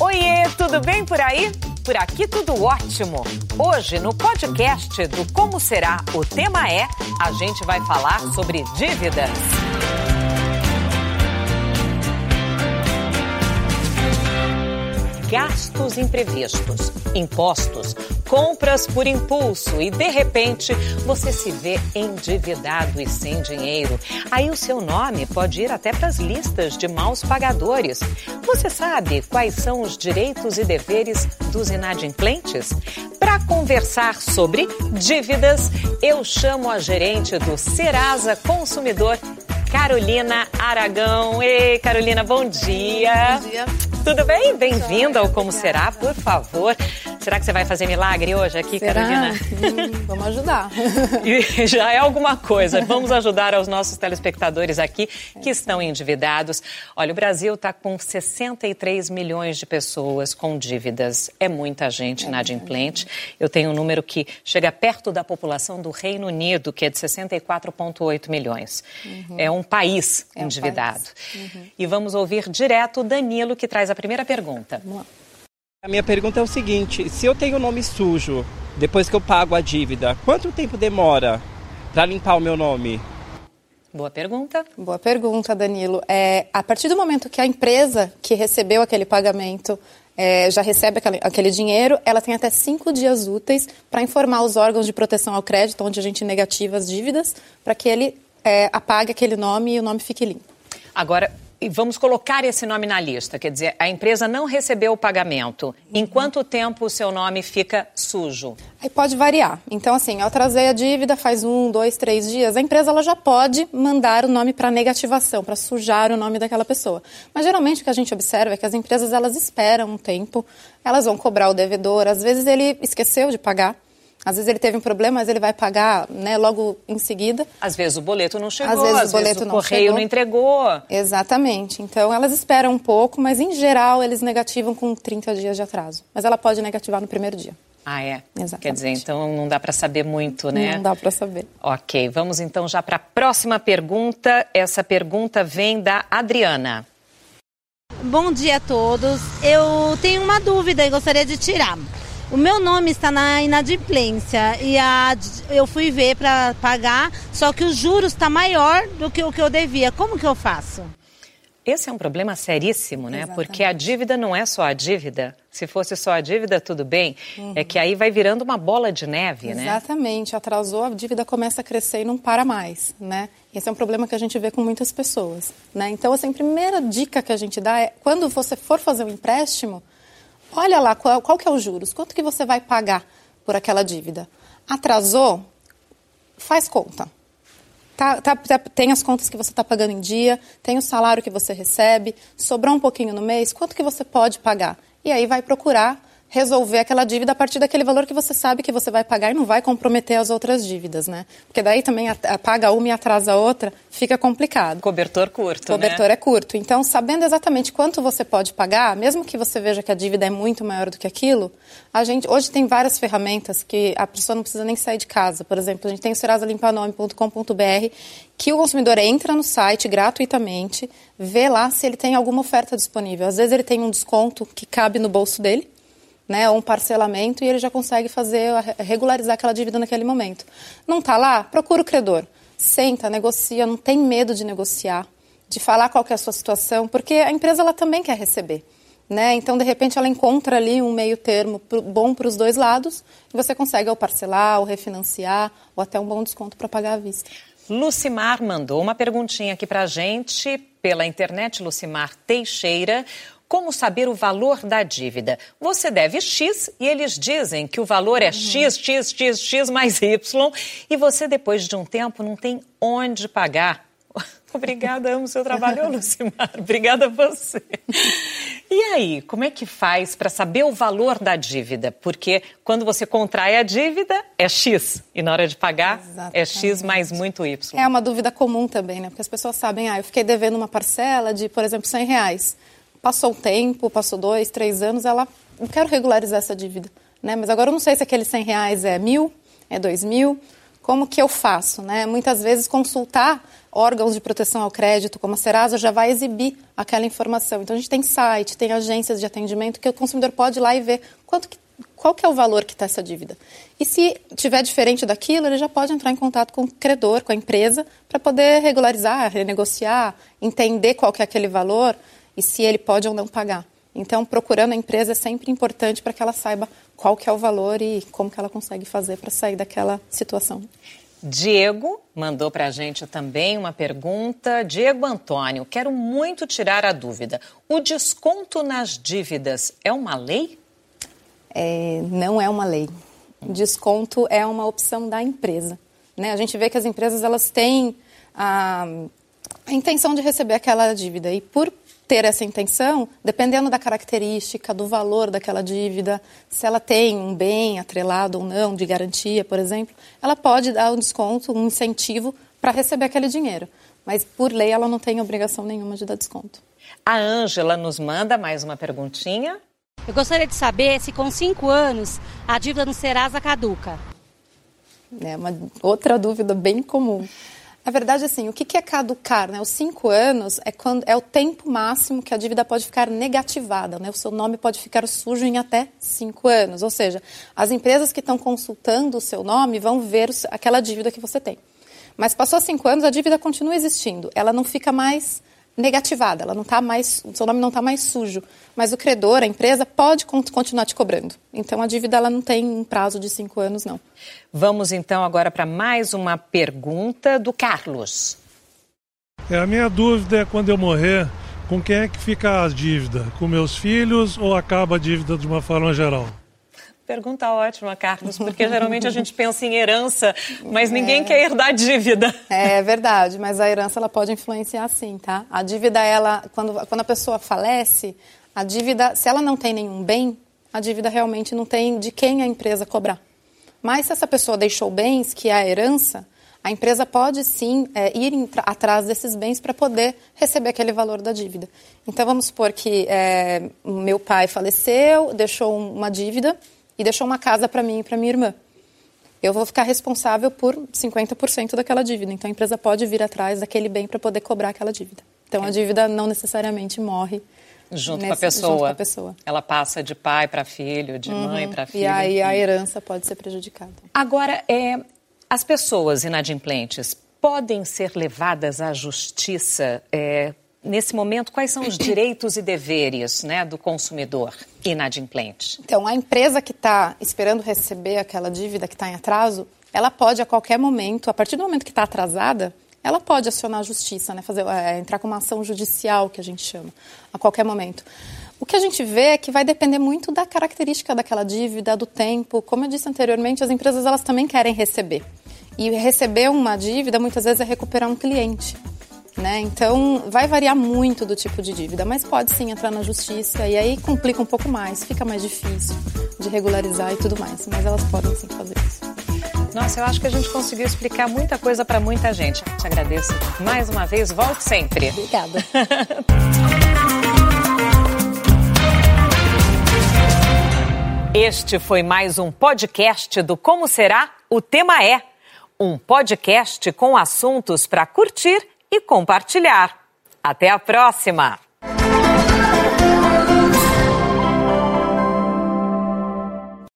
Oiê, tudo bem por aí? Por aqui tudo ótimo. Hoje no podcast do Como Será, o tema é: a gente vai falar sobre dívidas. Gastos imprevistos, impostos, compras por impulso e de repente você se vê endividado e sem dinheiro. Aí o seu nome pode ir até para as listas de maus pagadores. Você sabe quais são os direitos e deveres dos inadimplentes? Para conversar sobre dívidas, eu chamo a gerente do Serasa Consumidor, Carolina Aragão. Ei, Carolina, bom dia. Bom dia. Tudo bem? Bem-vinda ao Como Será, por favor. Será que você vai fazer milagre hoje aqui, Será? Carolina? Hum, vamos ajudar. E já é alguma coisa. Vamos ajudar aos nossos telespectadores aqui que estão endividados. Olha, o Brasil está com 63 milhões de pessoas com dívidas. É muita gente inadimplente. Eu tenho um número que chega perto da população do Reino Unido, que é de 64,8 milhões. É um país É um endividado. país. E vamos ouvir direto o Danilo, que traz a primeira pergunta. Vamos lá. A minha pergunta é o seguinte: se eu tenho o nome sujo depois que eu pago a dívida, quanto tempo demora para limpar o meu nome? Boa pergunta. Boa pergunta, Danilo. É, a partir do momento que a empresa que recebeu aquele pagamento é, já recebe aquele, aquele dinheiro, ela tem até cinco dias úteis para informar os órgãos de proteção ao crédito, onde a gente negativa as dívidas, para que ele é, apague aquele nome e o nome fique limpo. Agora, e vamos colocar esse nome na lista. Quer dizer, a empresa não recebeu o pagamento. Em quanto tempo o seu nome fica sujo? Aí pode variar. Então, assim, eu atrasei a dívida faz um, dois, três dias, a empresa ela já pode mandar o nome para negativação, para sujar o nome daquela pessoa. Mas geralmente o que a gente observa é que as empresas elas esperam um tempo, elas vão cobrar o devedor, às vezes ele esqueceu de pagar. Às vezes ele teve um problema, mas ele vai pagar né, logo em seguida. Às vezes o boleto não chegou, Às vezes o boleto o não correio chegou. não entregou. Exatamente. Então elas esperam um pouco, mas em geral eles negativam com 30 dias de atraso. Mas ela pode negativar no primeiro dia. Ah, é? Exatamente. Quer dizer, então não dá para saber muito, né? Não dá para saber. Ok, vamos então já para a próxima pergunta. Essa pergunta vem da Adriana. Bom dia a todos. Eu tenho uma dúvida e gostaria de tirar. O meu nome está na inadimplência e a, eu fui ver para pagar, só que os juros está maior do que o que eu devia. Como que eu faço? Esse é um problema seríssimo, né? Exatamente. Porque a dívida não é só a dívida. Se fosse só a dívida, tudo bem. É que aí vai virando uma bola de neve, né? Exatamente. Atrasou, a dívida começa a crescer e não para mais, né? Esse é um problema que a gente vê com muitas pessoas, né? Então, assim, a primeira dica que a gente dá é, quando você for fazer um empréstimo, olha lá qual, qual que é os juros, quanto que você vai pagar por aquela dívida. Atrasou, faz conta. Tá, tá- tá- tem as contas que você está pagando em dia, tem o salário que você recebe, sobrou um pouquinho no mês, quanto que você pode pagar? E aí vai procurar resolver aquela dívida a partir daquele valor que você sabe que você vai pagar e não vai comprometer as outras dívidas, né? Porque daí também paga uma e atrasa a outra, fica complicado. Cobertor curto, O cobertor né? é curto. Então, sabendo exatamente quanto você pode pagar, mesmo que você veja que a dívida é muito maior do que aquilo, a gente hoje tem várias ferramentas que a pessoa não precisa nem sair de casa. Por exemplo, a gente tem o serasalimpanome.com.br que o consumidor entra no site gratuitamente, vê lá se ele tem alguma oferta disponível. Às vezes ele tem um desconto que cabe no bolso dele, né, ou um parcelamento e ele já consegue fazer a- regularizar aquela dívida naquele momento. Não está lá? Procura o credor. Senta, negocia, não tem medo de negociar, de falar qual é a sua situação, porque a empresa ela também quer receber. Né? Então, de repente, ela encontra ali um meio termo bom para os dois lados e você consegue ou parcelar, ou refinanciar, ou até um bom desconto para pagar à vista. Lucimar mandou uma perguntinha aqui pra gente pela internet, Lucimar Teixeira. Como saber o valor da dívida? Você deve X e eles dizem que o valor é X, X, X, X mais Y e você, depois de um tempo, não tem onde pagar. Obrigada, amo seu trabalho, Lucimar. Obrigada a você. E aí, como é que faz para saber o valor da dívida? Porque quando você contrai a dívida, é X. E na hora de pagar, é X Exatamente. mais muito Y. É uma dúvida comum também, né? Porque as pessoas sabem, ah, eu fiquei devendo uma parcela de, por exemplo, 100 reais. Passou um tempo, passou dois, três anos, ela, eu quero regularizar essa dívida, né? Mas agora eu não sei se aqueles 100 reais é mil, é dois mil, como que eu faço, né? Muitas vezes consultar órgãos de proteção ao crédito, como a Serasa, já vai exibir aquela informação. Então, a gente tem site, tem agências de atendimento que o consumidor pode ir lá e ver quanto que, qual que é o valor que está essa dívida. E se tiver diferente daquilo, ele já pode entrar em contato com o credor, com a empresa, para poder regularizar, renegociar, entender qual que é aquele valor e se ele pode ou não pagar. Então, procurando a empresa é sempre importante para que ela saiba qual que é o valor e como que ela consegue fazer para sair daquela situação. Diego mandou para a gente também uma pergunta. Diego Antônio, quero muito tirar a dúvida. O desconto nas dívidas é uma lei? É, não é uma lei. Desconto é uma opção da empresa. Né? A gente vê que as empresas elas têm a, a intenção de receber aquela dívida e por ter essa intenção, dependendo da característica, do valor daquela dívida, se ela tem um bem atrelado ou não, de garantia, por exemplo, ela pode dar um desconto, um incentivo para receber aquele dinheiro. Mas, por lei, ela não tem obrigação nenhuma de dar desconto. A Ângela nos manda mais uma perguntinha. Eu gostaria de saber se com cinco anos a dívida no Serasa caduca. É uma outra dúvida bem comum. Na verdade, assim, o que é caducar? Né? Os cinco anos é, quando, é o tempo máximo que a dívida pode ficar negativada. Né? O seu nome pode ficar sujo em até cinco anos. Ou seja, as empresas que estão consultando o seu nome vão ver aquela dívida que você tem. Mas passou cinco anos, a dívida continua existindo. Ela não fica mais negativada, ela não tá mais, o seu nome não está mais sujo, mas o credor, a empresa, pode continuar te cobrando. Então a dívida ela não tem um prazo de cinco anos, não. Vamos então agora para mais uma pergunta do Carlos. É, a minha dúvida é quando eu morrer, com quem é que fica a dívida? Com meus filhos ou acaba a dívida de uma forma geral? Pergunta ótima, Carlos, porque geralmente a gente pensa em herança, mas ninguém é. quer herdar dívida. É verdade, mas a herança ela pode influenciar sim, tá? A dívida, ela, quando, quando a pessoa falece, a dívida, se ela não tem nenhum bem, a dívida realmente não tem de quem a empresa cobrar. Mas se essa pessoa deixou bens, que é a herança, a empresa pode sim é, ir atrás desses bens para poder receber aquele valor da dívida. Então vamos supor que é, meu pai faleceu, deixou uma dívida e deixou uma casa para mim e para minha irmã. Eu vou ficar responsável por 50% daquela dívida. Então a empresa pode vir atrás daquele bem para poder cobrar aquela dívida. Então a dívida não necessariamente morre junto, nesse, com, a pessoa. junto com a pessoa. Ela passa de pai para filho, de uhum. mãe para filho. E aí a herança pode ser prejudicada. Agora, é, as pessoas inadimplentes podem ser levadas à justiça é, nesse momento, quais são os direitos e deveres né, do consumidor inadimplente? Então, a empresa que está esperando receber aquela dívida que está em atraso, ela pode a qualquer momento, a partir do momento que está atrasada, ela pode acionar a justiça, né, fazer, é, entrar com uma ação judicial, que a gente chama, a qualquer momento. O que a gente vê é que vai depender muito da característica daquela dívida, do tempo. Como eu disse anteriormente, as empresas elas também querem receber. E receber uma dívida muitas vezes é recuperar um cliente. Né? Então, vai variar muito do tipo de dívida, mas pode sim entrar na justiça e aí complica um pouco mais, fica mais difícil de regularizar e tudo mais, mas elas podem sim fazer isso. Nossa, eu acho que a gente conseguiu explicar muita coisa para muita gente. Te agradeço mais uma vez, volte sempre. Obrigada. Este foi mais um podcast do Como Será? O Tema é. Um podcast com assuntos para curtir e compartilhar. Até a próxima!